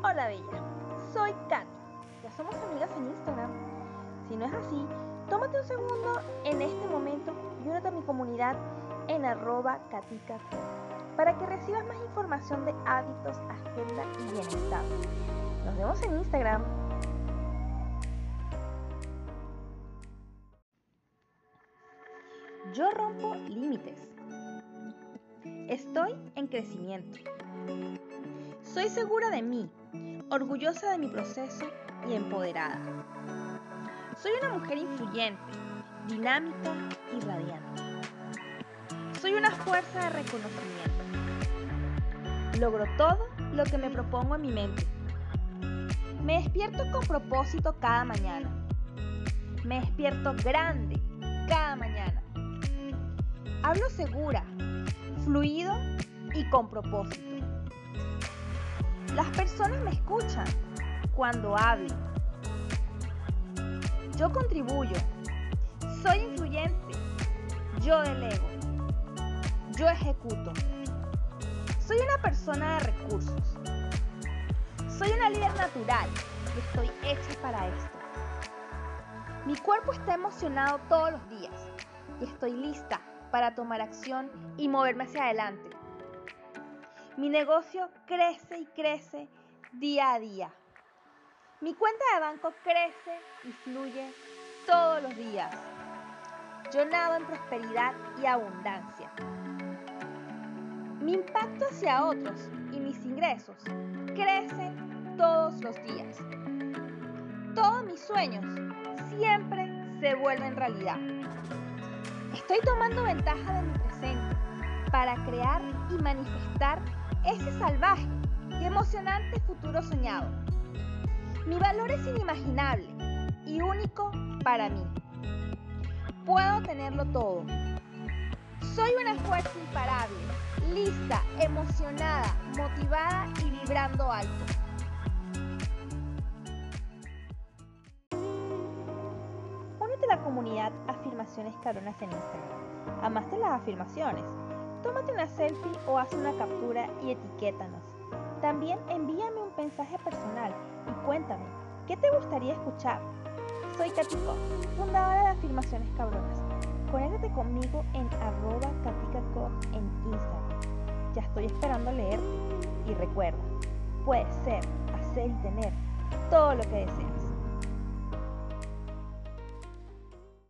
Hola Bella, soy Katy. Ya somos amigas en Instagram. Si no es así, tómate un segundo en este momento y únete a mi comunidad en arroba katicaco para que recibas más información de hábitos, agenda y bienestar. Nos vemos en Instagram. Yo rompo límites. Estoy en crecimiento. Soy segura de mí, orgullosa de mi proceso y empoderada. Soy una mujer influyente, dinámica y radiante. Soy una fuerza de reconocimiento. Logro todo lo que me propongo en mi mente. Me despierto con propósito cada mañana. Me despierto grande cada mañana. Hablo segura, fluido y con propósito. Las personas me escuchan cuando hablo. Yo contribuyo. Soy influyente. Yo delego. Yo ejecuto. Soy una persona de recursos. Soy una líder natural estoy hecha para esto. Mi cuerpo está emocionado todos los días y estoy lista para tomar acción y moverme hacia adelante. Mi negocio crece y crece día a día. Mi cuenta de banco crece y fluye todos los días. Yo nado en prosperidad y abundancia. Mi impacto hacia otros y mis ingresos crecen todos los días. Todos mis sueños siempre se vuelven realidad. Estoy tomando ventaja de mi presente para crear y manifestar ese salvaje y emocionante futuro soñado. Mi valor es inimaginable y único para mí. Puedo tenerlo todo. Soy una fuerza imparable, lista, emocionada, motivada y vibrando alto. Únete a la comunidad Afirmaciones Caronas en Instagram. Amaste las afirmaciones Tómate una selfie o haz una captura y etiquétanos. También envíame un mensaje personal y cuéntame, ¿qué te gustaría escuchar? Soy Katico, fundadora de Afirmaciones Cabronas. Conéctate conmigo en arroba en Instagram. Ya estoy esperando leerte. Y recuerda, puedes ser, hacer y tener todo lo que deseas.